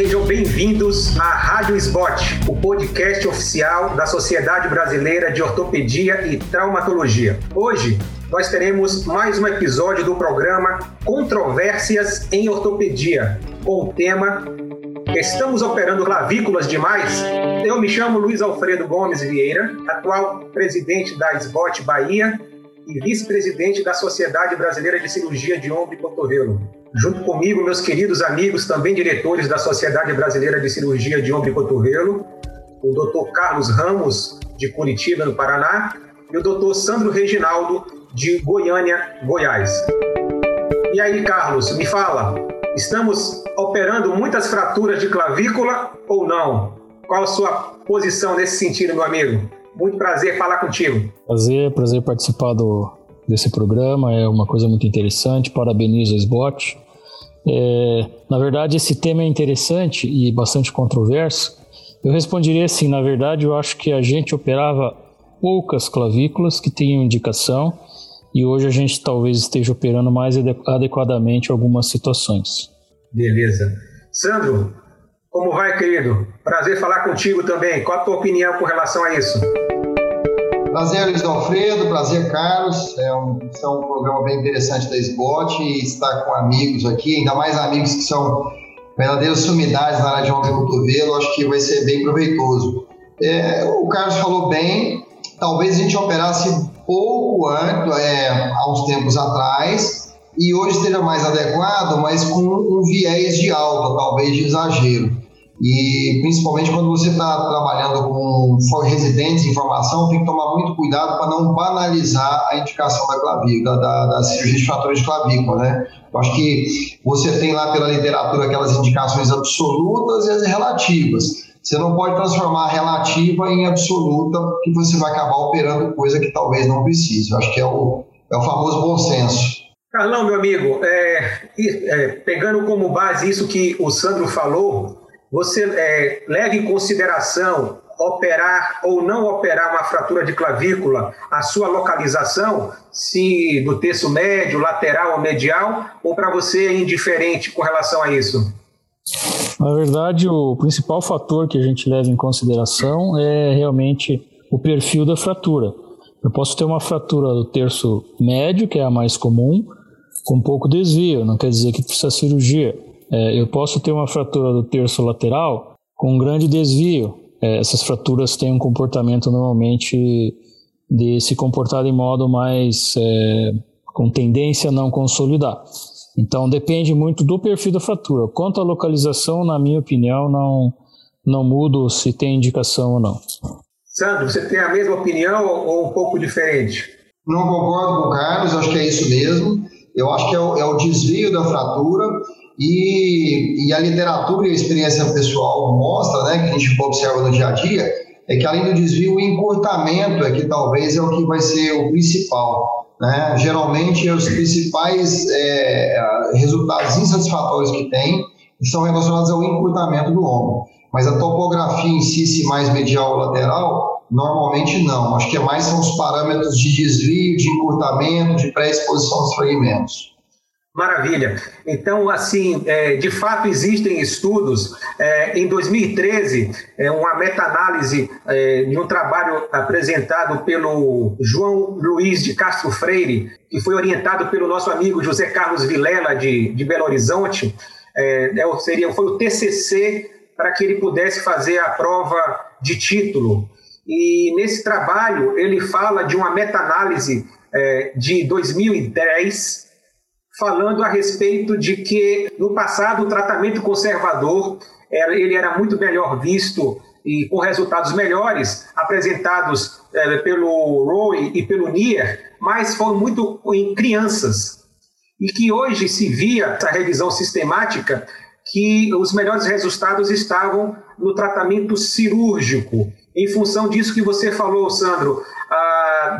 Sejam bem-vindos à Rádio Spot, o podcast oficial da Sociedade Brasileira de Ortopedia e Traumatologia. Hoje nós teremos mais um episódio do programa Controvérsias em Ortopedia, com o tema Estamos operando clavículas demais? Eu me chamo Luiz Alfredo Gomes Vieira, atual presidente da SBOT Bahia e vice-presidente da Sociedade Brasileira de Cirurgia de Ombro e Cotovelo. Junto comigo, meus queridos amigos, também diretores da Sociedade Brasileira de Cirurgia de Ombro e Cotovelo, o Dr. Carlos Ramos, de Curitiba, no Paraná, e o Dr. Sandro Reginaldo, de Goiânia, Goiás. E aí, Carlos, me fala, estamos operando muitas fraturas de clavícula ou não? Qual a sua posição nesse sentido, meu amigo? Muito prazer falar contigo. Prazer, prazer participar do, desse programa, é uma coisa muito interessante, parabenizo o SBOT. É, na verdade, esse tema é interessante e bastante controverso. Eu responderia assim, na verdade, eu acho que a gente operava poucas clavículas que tinham indicação e hoje a gente talvez esteja operando mais adequadamente algumas situações. Beleza. Sandro, como vai, querido? Prazer falar contigo também. Qual a tua opinião com relação a isso? Prazer, Luiz Alfredo. Prazer, Carlos. É um, é um programa bem interessante da SBOT e estar com amigos aqui, ainda mais amigos que são verdadeiras sumidades na área de e cotovelo, acho que vai ser bem proveitoso. É, o Carlos falou bem, talvez a gente operasse pouco antes, é, há uns tempos atrás, e hoje esteja mais adequado, mas com um viés de alta, talvez de exagero. E principalmente quando você está trabalhando com residentes em formação, tem que tomar muito cuidado para não banalizar a indicação da clavícula, da, da cirurgia de fratores de clavícula, né? Eu acho que você tem lá pela literatura aquelas indicações absolutas e as relativas. Você não pode transformar a relativa em absoluta, que você vai acabar operando coisa que talvez não precise. Eu acho que é o, é o famoso bom senso. Carlão, meu amigo, é, é, pegando como base isso que o Sandro falou, você é, leva em consideração operar ou não operar uma fratura de clavícula, a sua localização, se do terço médio, lateral ou medial, ou para você é indiferente com relação a isso? Na verdade, o principal fator que a gente leva em consideração é realmente o perfil da fratura. Eu posso ter uma fratura do terço médio, que é a mais comum, com pouco desvio, não quer dizer que precisa cirurgia. É, eu posso ter uma fratura do terço lateral com um grande desvio. É, essas fraturas têm um comportamento normalmente de se comportar de modo mais é, com tendência a não consolidar. Então depende muito do perfil da fratura. Quanto à localização, na minha opinião, não, não mudo se tem indicação ou não. Sandro, você tem a mesma opinião ou um pouco diferente? Não concordo com o Carlos, acho que é isso mesmo. Eu acho que é o, é o desvio da fratura e, e, a literatura e a experiência pessoal mostra, né, que a gente observa no dia a dia, é que além do desvio, o encurtamento é que talvez é o que vai ser o principal. Né? Geralmente, os principais é, resultados insatisfatórios que tem estão relacionados ao encurtamento do ombro. Mas a topografia em si, se mais medial ou lateral, normalmente não. Acho que é mais são os parâmetros de desvio, de encurtamento, de pré-exposição dos fragmentos. Maravilha. Então, assim, é, de fato existem estudos. É, em 2013, é, uma meta-análise de um trabalho apresentado pelo João Luiz de Castro Freire, que foi orientado pelo nosso amigo José Carlos Vilela, de, de Belo Horizonte, seria, foi o TCC para que ele pudesse fazer a prova de título. E nesse trabalho, ele fala de uma meta-análise de 2010 falando a respeito de que no passado o tratamento conservador ele era muito melhor visto e com resultados melhores apresentados é, pelo Roy e pelo Nier, mas foram muito em crianças e que hoje se via essa revisão sistemática que os melhores resultados estavam no tratamento cirúrgico. Em função disso que você falou, Sandro,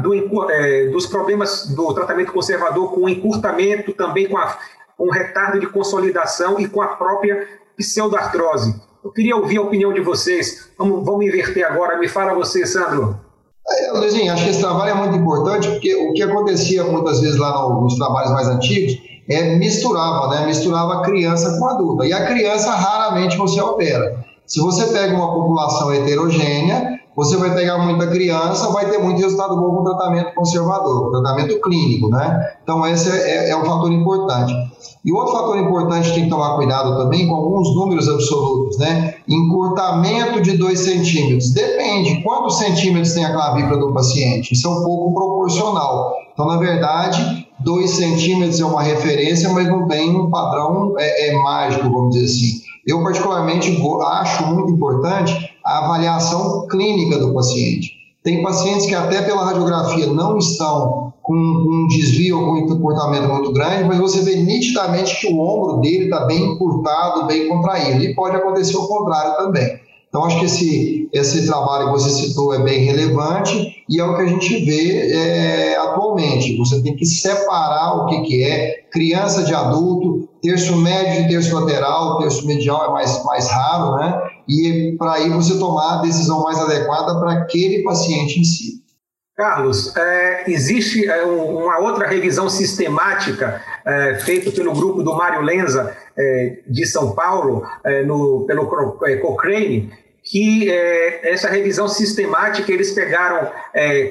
do, é, dos problemas do tratamento conservador com encurtamento, também com a, um retardo de consolidação e com a própria pseudartrose. Eu queria ouvir a opinião de vocês. Vamos, vamos inverter agora. Me fala você, Sandro. É, Luizinho, acho que esse trabalho é muito importante porque o que acontecia muitas vezes lá nos trabalhos mais antigos é, misturava, né? Misturava criança com adulta. E a criança raramente você opera. Se você pega uma população heterogênea, você vai pegar muita criança, vai ter muito resultado bom com tratamento conservador, tratamento clínico, né? Então, esse é, é um fator importante. E outro fator importante tem que tomar cuidado também com alguns números absolutos, né? Encurtamento de 2 centímetros. Depende quantos centímetros tem a clavícula do paciente. Isso é um pouco proporcional. Então, na verdade, 2 centímetros é uma referência, mas não tem um padrão é, é mágico, vamos dizer assim. Eu, particularmente, acho muito importante a avaliação clínica do paciente. Tem pacientes que, até pela radiografia, não estão com um desvio ou com um comportamento muito grande, mas você vê nitidamente que o ombro dele está bem encurtado, bem contraído. E pode acontecer o contrário também. Então, acho que esse, esse trabalho que você citou é bem relevante e é o que a gente vê é, atualmente. Você tem que separar o que, que é criança de adulto, terço médio e terço lateral, terço medial é mais, mais raro, né? E para aí você tomar a decisão mais adequada para aquele paciente em si. Carlos, é, existe é, uma outra revisão sistemática é, feita pelo grupo do Mário Lenza é, de São Paulo, é, no, pelo é, Cochrane, que essa revisão sistemática eles pegaram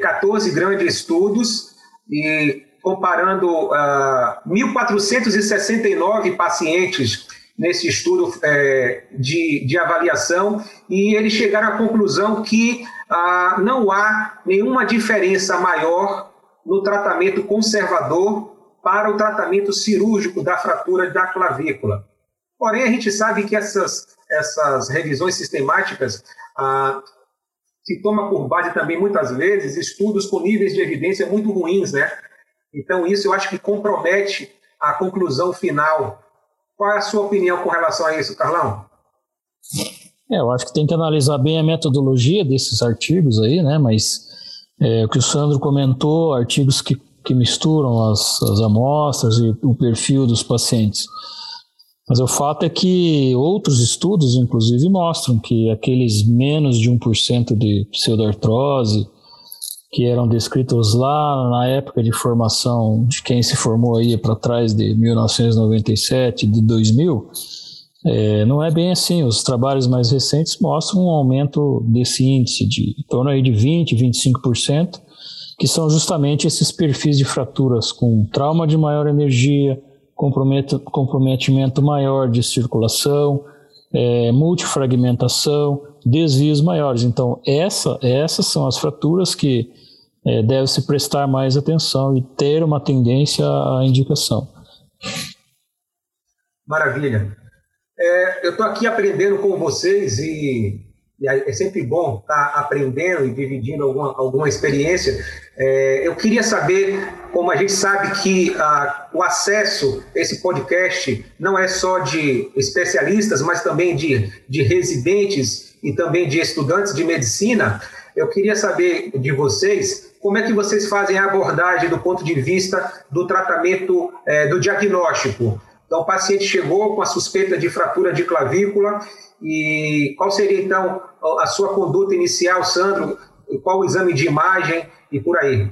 14 grandes estudos e comparando ah, 1.469 pacientes nesse estudo é, de, de avaliação e eles chegaram à conclusão que ah, não há nenhuma diferença maior no tratamento conservador para o tratamento cirúrgico da fratura da clavícula. Porém, a gente sabe que essas, essas revisões sistemáticas ah, se toma por base também, muitas vezes, estudos com níveis de evidência muito ruins, né? Então, isso eu acho que compromete a conclusão final qual é a sua opinião com relação a isso, Carlão? É, eu acho que tem que analisar bem a metodologia desses artigos aí, né? Mas é, o que o Sandro comentou, artigos que, que misturam as, as amostras e o perfil dos pacientes. Mas o fato é que outros estudos, inclusive, mostram que aqueles menos de 1% de pseudoartrose, que eram descritos lá na época de formação de quem se formou aí para trás de 1997, de 2000, é, não é bem assim. Os trabalhos mais recentes mostram um aumento desse índice de em torno aí de 20, 25%, que são justamente esses perfis de fraturas com trauma de maior energia, comprometimento maior de circulação, é, multifragmentação, desvios maiores. Então, essa, essas são as fraturas que é, deve-se prestar mais atenção e ter uma tendência à indicação. Maravilha. É, eu estou aqui aprendendo com vocês e, é sempre bom estar tá aprendendo e dividindo alguma, alguma experiência. É, eu queria saber, como a gente sabe que a, o acesso a esse podcast não é só de especialistas, mas também de, de residentes e também de estudantes de medicina, eu queria saber de vocês como é que vocês fazem a abordagem do ponto de vista do tratamento, é, do diagnóstico? Então, o paciente chegou com a suspeita de fratura de clavícula e qual seria, então, a sua conduta inicial, Sandro? Qual o exame de imagem e por aí?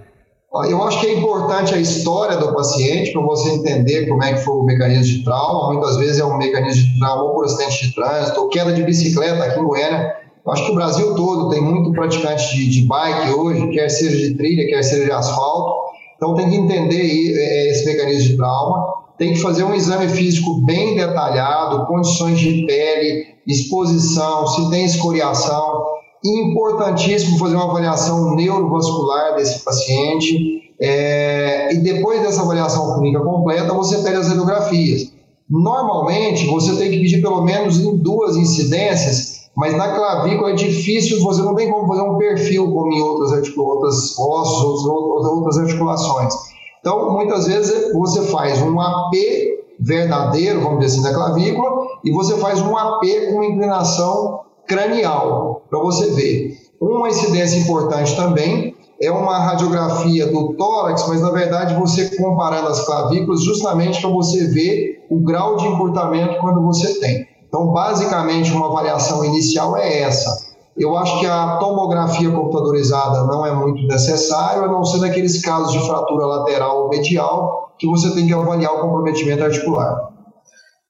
Eu acho que é importante a história do paciente para você entender como é que foi o mecanismo de trauma. Muitas vezes é um mecanismo de trauma ou por acidente de trânsito, ou queda de bicicleta aqui em Goiânia acho que o Brasil todo tem muito praticante de, de bike hoje, quer seja de trilha, quer seja de asfalto. Então tem que entender é, esse mecanismo de trauma, tem que fazer um exame físico bem detalhado, condições de pele, exposição, se tem escoriação. Importantíssimo fazer uma avaliação neurovascular desse paciente. É, e depois dessa avaliação clínica completa, você pede as radiografias. Normalmente, você tem que pedir pelo menos em duas incidências mas na clavícula é difícil, você não tem como fazer um perfil como em outras, outras ossos, outras, articulações. Então, muitas vezes você faz um AP verdadeiro, vamos dizer assim, da clavícula, e você faz um AP com inclinação cranial, para você ver. Uma incidência importante também é uma radiografia do tórax, mas na verdade você comparando as clavículas justamente para você ver o grau de encurtamento quando você tem. Então, basicamente, uma avaliação inicial é essa. Eu acho que a tomografia computadorizada não é muito necessária, a não ser naqueles casos de fratura lateral ou medial, que você tem que avaliar o comprometimento articular.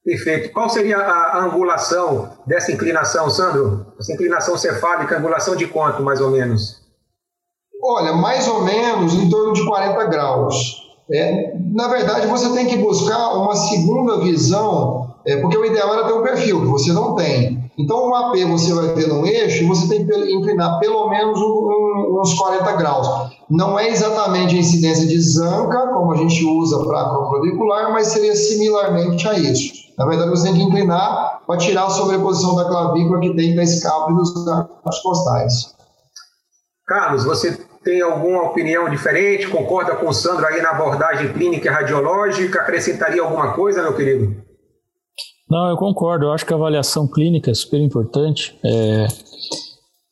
Perfeito. Qual seria a angulação dessa inclinação, Sandro? Essa inclinação cefálica, angulação de quanto, mais ou menos? Olha, mais ou menos em torno de 40 graus. É, na verdade, você tem que buscar uma segunda visão, é, porque o ideal era ter um perfil, que você não tem. Então, um AP você vai ter no eixo e você tem que inclinar pelo menos um, uns 40 graus. Não é exatamente a incidência de zanca, como a gente usa para a clavicular, mas seria similarmente a isso. Na verdade, você tem que inclinar para tirar a sobreposição da clavícula que tem da escápula e dos arcos costais. Carlos, você tem alguma opinião diferente? Concorda com o Sandro aí na abordagem clínica e radiológica? Acrescentaria alguma coisa, meu querido? Não, eu concordo. Eu acho que a avaliação clínica é super importante. É,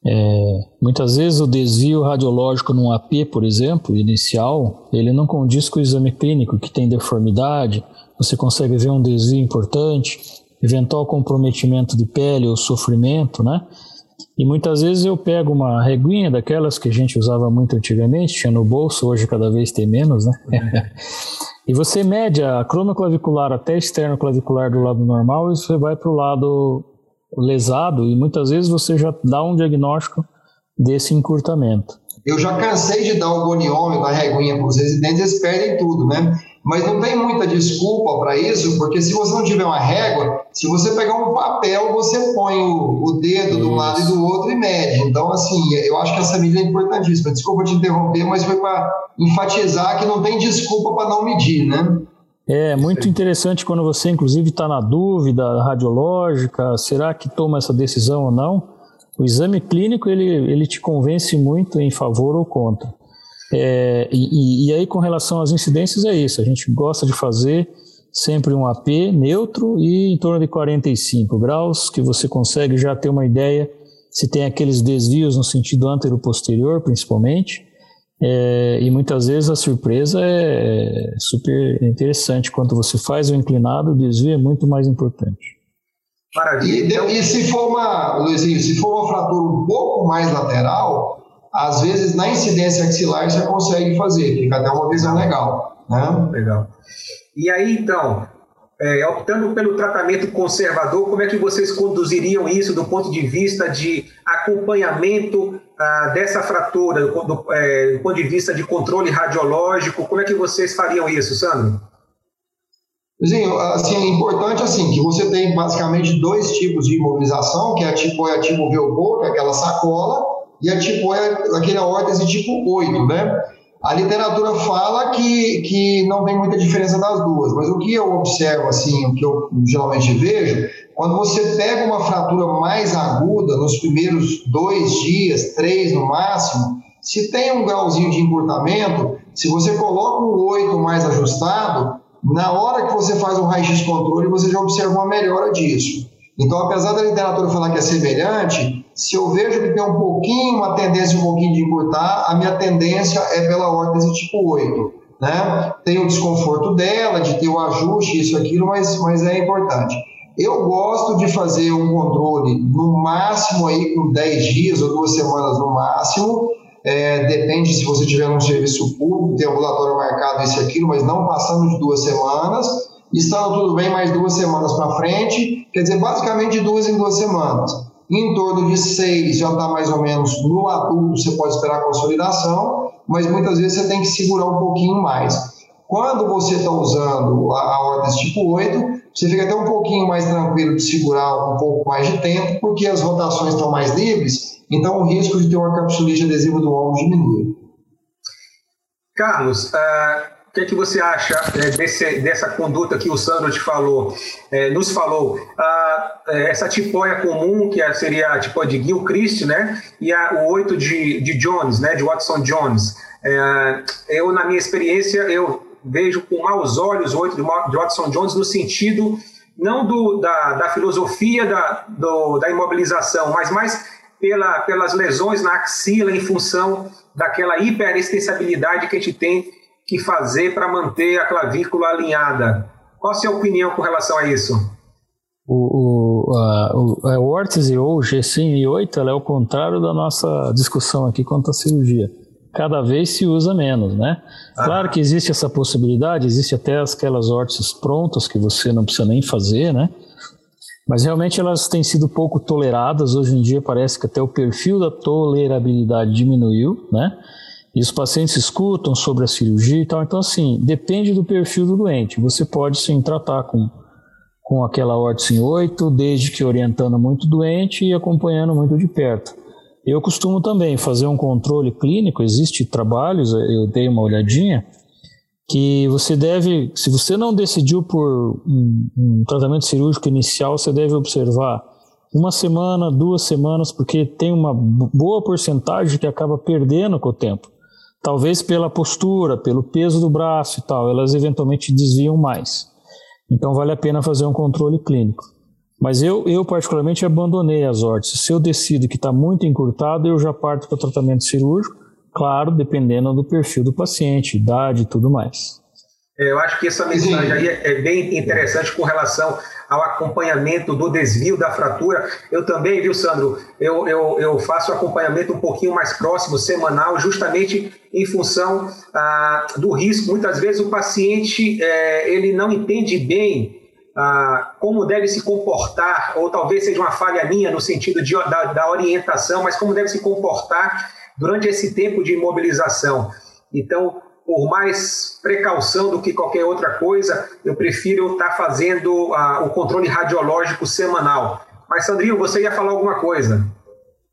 é, muitas vezes o desvio radiológico num AP, por exemplo, inicial, ele não condiz com o exame clínico, que tem deformidade, você consegue ver um desvio importante, eventual comprometimento de pele ou sofrimento, né? E muitas vezes eu pego uma reguinha daquelas que a gente usava muito antigamente, tinha no bolso, hoje cada vez tem menos, né? e você mede a cronoclavicular até externo clavicular do lado normal e você vai para o lado lesado e muitas vezes você já dá um diagnóstico desse encurtamento. Eu já cansei de dar o goniômetro, a reguinha para os residentes, eles perdem tudo, né? Mas não tem muita desculpa para isso, porque se você não tiver uma régua, se você pegar um papel, você põe o, o dedo de um lado e do outro e mede. Então, assim, eu acho que essa medida é importantíssima. Desculpa te interromper, mas foi para enfatizar que não tem desculpa para não medir, né? É muito interessante quando você, inclusive, está na dúvida radiológica, será que toma essa decisão ou não? O exame clínico ele, ele te convence muito em favor ou contra. É, e, e, aí, com relação às incidências, é isso. A gente gosta de fazer sempre um AP neutro e em torno de 45 graus, que você consegue já ter uma ideia se tem aqueles desvios no sentido antero-posterior, principalmente. É, e muitas vezes a surpresa é, é super interessante. Quando você faz o inclinado, o desvio é muito mais importante. Maravilha. E, e se for uma, Luizinho, se for uma fratura um pouco mais lateral, às vezes na incidência axilar você consegue fazer, fica até uma visão legal. Né? Legal. E aí, então, é, optando pelo tratamento conservador, como é que vocês conduziriam isso do ponto de vista de acompanhamento ah, dessa fratura, do, do, é, do, ponto de vista de controle radiológico? Como é que vocês fariam isso, Sandro? Sim, assim, é importante assim, que você tem basicamente dois tipos de imobilização, que é a tipo, é a tipo Velcro, que é aquela sacola, e a tipo é aquele órtese tipo 8, né? A literatura fala que, que não tem muita diferença das duas, mas o que eu observo, assim, o que eu geralmente vejo, quando você pega uma fratura mais aguda, nos primeiros dois dias, três no máximo, se tem um grauzinho de encurtamento, se você coloca o 8 mais ajustado, na hora que você faz um raio-x controle, você já observa uma melhora disso. Então, apesar da literatura falar que é semelhante, se eu vejo que tem um pouquinho, uma tendência um pouquinho de encurtar, a minha tendência é pela órtese tipo 8. Né? Tem o desconforto dela, de ter o ajuste, isso, aquilo, mas, mas é importante. Eu gosto de fazer um controle no máximo aí com 10 dias ou duas semanas no máximo. É, depende se você tiver um serviço público, tem ambulatório marcado, isso aquilo, mas não passando de duas semanas. Estando tudo bem, mais duas semanas para frente, quer dizer, basicamente duas em duas semanas em torno de 6 já está mais ou menos no adulto, você pode esperar a consolidação, mas muitas vezes você tem que segurar um pouquinho mais. Quando você está usando a, a tipo 8, você fica até um pouquinho mais tranquilo de segurar um pouco mais de tempo, porque as rotações estão mais livres, então o risco de ter uma capsulite adesiva do ombro diminui. Carlos, uh, que, é que você acha é, desse, dessa conduta que o Sandro te falou, é, nos falou? Ah, é, essa tipóia comum, que seria a tipóia de Gilchrist, né? E a, o 8 de, de Jones, né? De Watson Jones. É, eu, na minha experiência, eu vejo com maus olhos o 8 de, de Watson Jones no sentido não do, da, da filosofia da, do, da imobilização, mas mais pela, pelas lesões na axila em função daquela hiperextensibilidade que a gente tem que fazer para manter a clavícula alinhada. Qual a sua opinião com relação a isso? o, o, a, o, a órtese ou G108 ela é o contrário da nossa discussão aqui quanto à cirurgia. Cada vez se usa menos, né? Ah. Claro que existe essa possibilidade, existe até aquelas órteses prontas que você não precisa nem fazer, né? Mas realmente elas têm sido pouco toleradas. Hoje em dia parece que até o perfil da tolerabilidade diminuiu, né? E os pacientes escutam sobre a cirurgia e tal. Então, assim, depende do perfil do doente. Você pode sim tratar com, com aquela órtese em 8, desde que orientando muito doente e acompanhando muito de perto. Eu costumo também fazer um controle clínico, existe trabalhos, eu dei uma olhadinha, que você deve, se você não decidiu por um, um tratamento cirúrgico inicial, você deve observar uma semana, duas semanas, porque tem uma boa porcentagem que acaba perdendo com o tempo. Talvez pela postura, pelo peso do braço e tal, elas eventualmente desviam mais. Então vale a pena fazer um controle clínico. Mas eu, eu particularmente abandonei as órteses. Se eu decido que está muito encurtado, eu já parto para o tratamento cirúrgico, claro, dependendo do perfil do paciente, idade e tudo mais. É, eu acho que essa mensagem aí é, é bem interessante com relação ao acompanhamento do desvio da fratura. Eu também, viu, Sandro? Eu, eu, eu faço acompanhamento um pouquinho mais próximo, semanal, justamente em função ah, do risco. Muitas vezes o paciente é, ele não entende bem ah, como deve se comportar, ou talvez seja uma falha minha no sentido de, da, da orientação, mas como deve se comportar durante esse tempo de imobilização. Então, por mais precaução do que qualquer outra coisa, eu prefiro estar fazendo ah, o controle radiológico semanal. Mas, Sandrinho, você ia falar alguma coisa?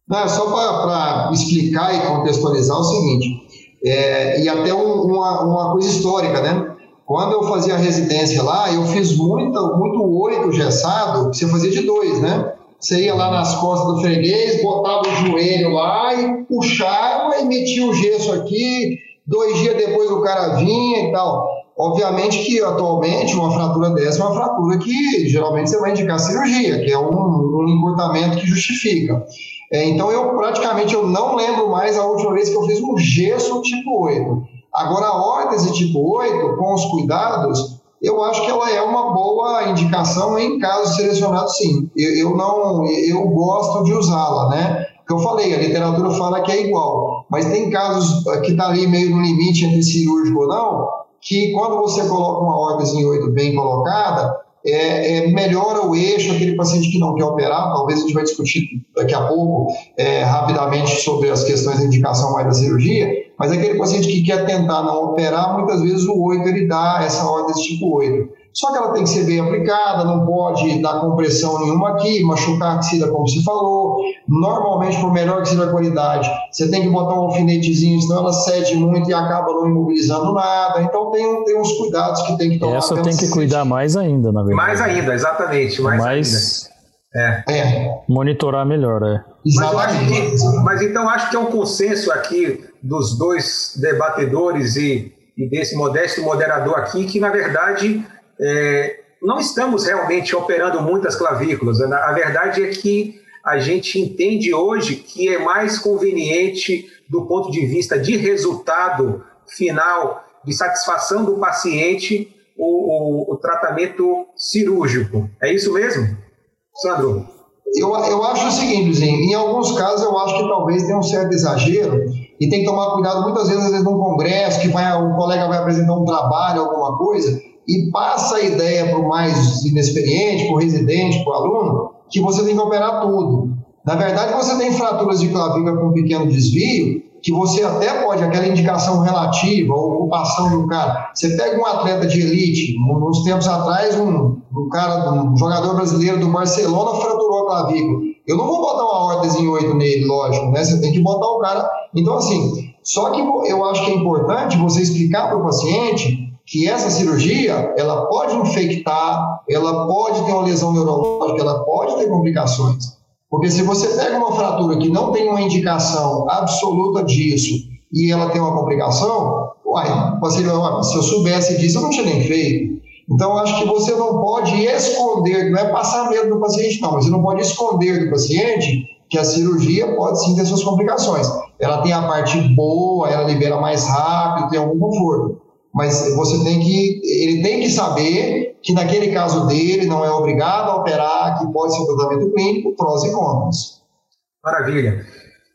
Não, só para explicar e contextualizar o seguinte, é, e até um, uma, uma coisa histórica, né? Quando eu fazia residência lá, eu fiz muito, muito oito gessado, você fazia de dois, né? Você ia lá nas costas do freguês, botava o joelho lá e puxava e metia o gesso aqui, dois dias depois o cara vinha e tal. Obviamente que atualmente uma fratura dessa é uma fratura que geralmente você vai indicar cirurgia, que é um, um encurtamento que justifica. É, então eu praticamente eu não lembro mais a última vez que eu fiz um gesso tipo 8. Agora, a órtese tipo 8, com os cuidados, eu acho que ela é uma boa indicação em casos selecionados, sim. Eu, eu não, eu gosto de usá-la, né? Que eu falei, a literatura fala que é igual, mas tem casos que está ali meio no limite entre cirúrgico ou não, que quando você coloca uma órtese em 8 bem colocada, é, é, melhora o eixo, aquele paciente que não quer operar, talvez a gente vai discutir daqui a pouco é, rapidamente sobre as questões de indicação mais da cirurgia, mas aquele paciente que quer tentar não operar, muitas vezes o 8 ele dá essa ordem tipo 8. Só que ela tem que ser bem aplicada, não pode dar compressão nenhuma aqui, machucar a axila, como se falou. Normalmente, por melhor que seja a qualidade, você tem que botar um alfinetezinho, senão ela cede muito e acaba não imobilizando nada. Então, tem, tem uns cuidados que tem que tomar. Essa tem que cuidar mais ainda, na verdade. Mais ainda, exatamente. Mais, mais ainda. É. é. Monitorar melhor, é. Mas, que, mas então acho que é um consenso aqui dos dois debatedores e, e desse modesto moderador aqui, que na verdade é, não estamos realmente operando muitas clavículas. A verdade é que a gente entende hoje que é mais conveniente, do ponto de vista de resultado final, de satisfação do paciente, o, o, o tratamento cirúrgico. É isso mesmo, Sandro? Eu, eu acho o seguinte, em alguns casos eu acho que talvez tenha um certo exagero e tem que tomar cuidado muitas vezes, às vezes num congresso, que vai, um colega vai apresentar um trabalho, alguma coisa, e passa a ideia para o mais inexperiente, para o residente, para o aluno, que você tem que operar tudo. Na verdade, você tem fraturas de clavícula com pequeno desvio, que você até pode, aquela indicação relativa, a ocupação do cara. Você pega um atleta de elite, uns tempos atrás, um, um cara, um jogador brasileiro do Barcelona fraturou a clavícula. Eu não vou botar uma órtese em 8 nele, lógico, né? Você tem que botar o cara. Então, assim, só que eu acho que é importante você explicar para o paciente que essa cirurgia ela pode infectar, ela pode ter uma lesão neurológica, ela pode ter complicações. Porque se você pega uma fratura que não tem uma indicação absoluta disso e ela tem uma complicação, uai, você, se eu soubesse disso, eu não tinha nem feito. Então, acho que você não pode esconder, não é passar medo do paciente, não, você não pode esconder do paciente que a cirurgia pode sim ter suas complicações. Ela tem a parte boa, ela libera mais rápido, tem algum conforto. Mas você tem que, ele tem que saber que naquele caso dele não é obrigado a operar, que pode ser um tratamento clínico, prós e contras. Maravilha.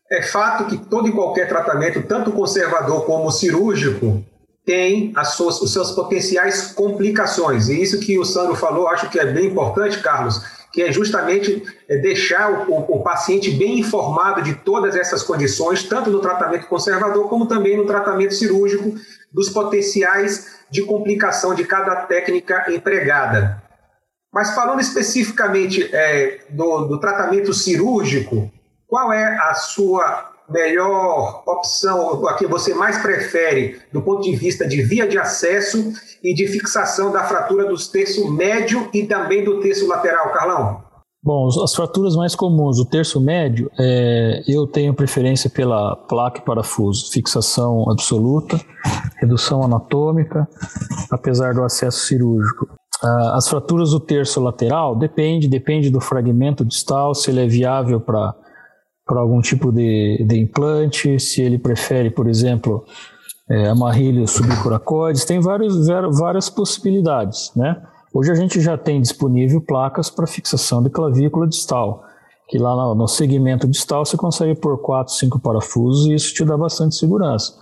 É fato que todo e qualquer tratamento, tanto conservador como cirúrgico, tem as suas, os seus potenciais complicações. E isso que o Sandro falou, acho que é bem importante, Carlos, que é justamente é, deixar o, o, o, paciente bem informado de todas essas condições, tanto no tratamento conservador como também no tratamento cirúrgico, dos potenciais de complicação de cada técnica empregada. Mas falando especificamente é, do, do tratamento cirúrgico, qual é a sua melhor opção, a que você mais prefere do ponto de vista de via de acesso e de fixação da fratura dos terço médio e também do terço lateral, Carlão? Bom, as fraturas mais comuns, o terço médio, é, eu tenho preferência pela placa e parafuso, fixação absoluta, redução anatômica, apesar do acesso cirúrgico. Ah, as fraturas do terço lateral depende, depende do fragmento distal, se ele é viável para para algum tipo de, de implante, se ele prefere, por exemplo, é, amarrilhos subcoracoides, tem vários, várias possibilidades, né? Hoje a gente já tem disponível placas para fixação de clavícula distal, que lá no, segmento distal você consegue pôr 4, 5 parafusos e isso te dá bastante segurança.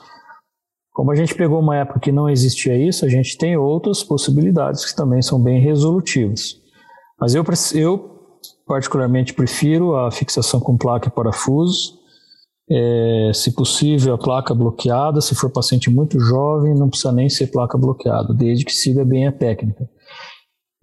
Como a gente pegou uma época que não existia isso, a gente tem outras possibilidades que também são bem resolutivas. Mas eu, eu particularmente prefiro a fixação com placa e parafuso. É, se possível, a placa bloqueada. Se for paciente muito jovem, não precisa nem ser placa bloqueada, desde que siga bem a técnica.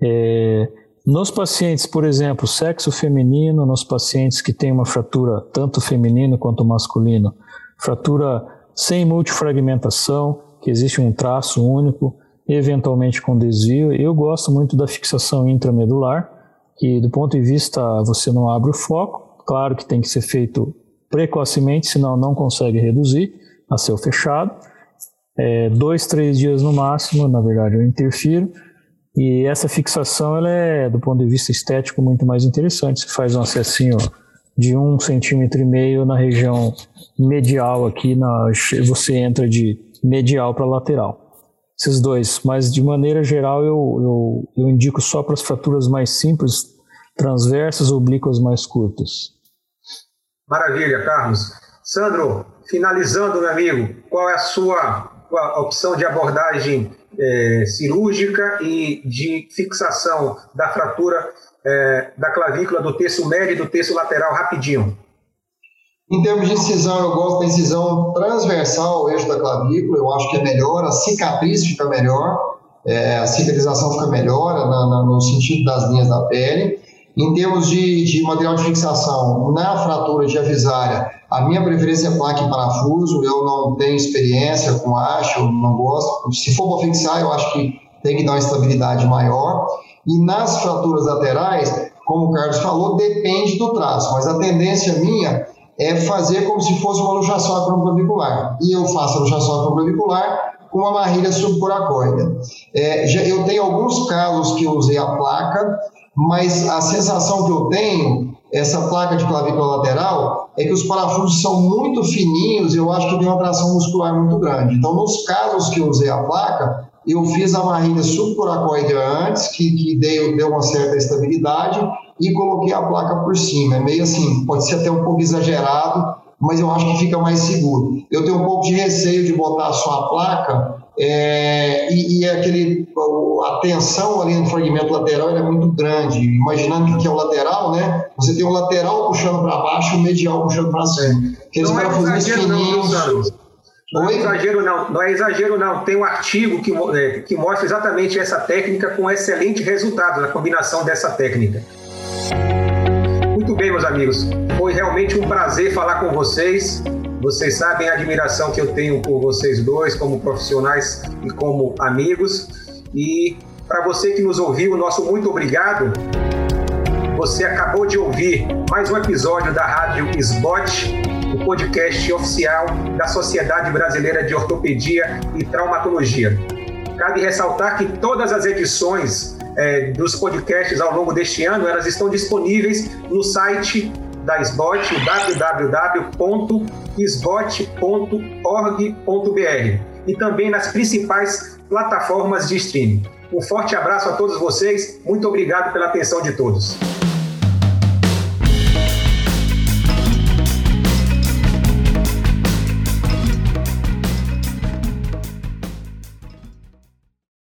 É, nos pacientes, por exemplo, sexo feminino, nos pacientes que têm uma fratura tanto feminino quanto masculino, fratura sem multifragmentação, que existe um traço único, eventualmente com desvio, eu gosto muito da fixação intramedular que do ponto de vista você não abre o foco, claro que tem que ser feito precocemente, senão não consegue reduzir a céu fechado. É, dois, três dias no máximo, na verdade eu interfiro. E essa fixação ela é, do ponto de vista estético, muito mais interessante. Você faz um acessinho de um centímetro e meio na região medial aqui, na, você entra de medial para lateral esses dois, mas de maneira geral eu, eu, eu indico só para as fraturas mais simples, transversas oblíquas mais curtas. Maravilha, Carlos. Sandro, finalizando, meu amigo, qual é a sua a opção de abordagem é, cirúrgica e de fixação da fratura é, da clavícula do terço médio e do terço lateral rapidinho? Em termos de incisão, eu gosto da incisão transversal ao eixo da clavícula, eu acho que é melhor, a cicatriz fica melhor, é, a cicatrização fica melhor na, na, no sentido das linhas da pele. Em termos de, de, material de fixação, na fratura de avisária, a minha preferência é placa e parafuso, eu não tenho experiência com eu não gosto. Se for para fixar, eu acho que tem que dar uma estabilidade maior. E nas fraturas laterais, como o Carlos falou, depende do traço, mas a tendência minha é fazer como se fosse uma luxação acromicular. E eu faço a luxação acromicular com uma marrilha subcoracoide. É, eu tenho alguns casos que eu usei a placa, mas a sensação que eu tenho, essa placa de clavícula lateral, é que os parafusos são muito fininhos e eu acho que tem uma tração muscular muito grande. Então, nos casos que eu usei a placa, eu fiz a marrilha subcoracoide antes, que, que deu, deu uma certa estabilidade, e coloquei a placa por cima. É meio assim, pode ser até um pouco exagerado, mas eu acho que fica mais seguro. Eu tenho um pouco de receio de botar só a placa é, e, e, aquele, a tensão ali no fragmento lateral é muito grande. Imaginando que é o lateral, né? Você tem o lateral puxando para baixo e o medial puxando para cima. Aqueles não é fininhos. Não, não é exagero, não. Não é exagero, não. Tem um artigo que, é, que mostra exatamente essa técnica com excelente resultado na combinação dessa técnica. Muito bem, meus amigos. Foi realmente um prazer falar com vocês. Vocês sabem a admiração que eu tenho por vocês dois, como profissionais e como amigos. E para você que nos ouviu, nosso muito obrigado. Você acabou de ouvir mais um episódio da Rádio SBOT, o podcast oficial da Sociedade Brasileira de Ortopedia e Traumatologia. Cabe ressaltar que todas as edições é, dos podcasts ao longo deste ano, elas estão disponíveis no site da SBOT, www.sbot.org.br e também nas principais plataformas de streaming. Um forte abraço a todos vocês, muito obrigado pela atenção de todos.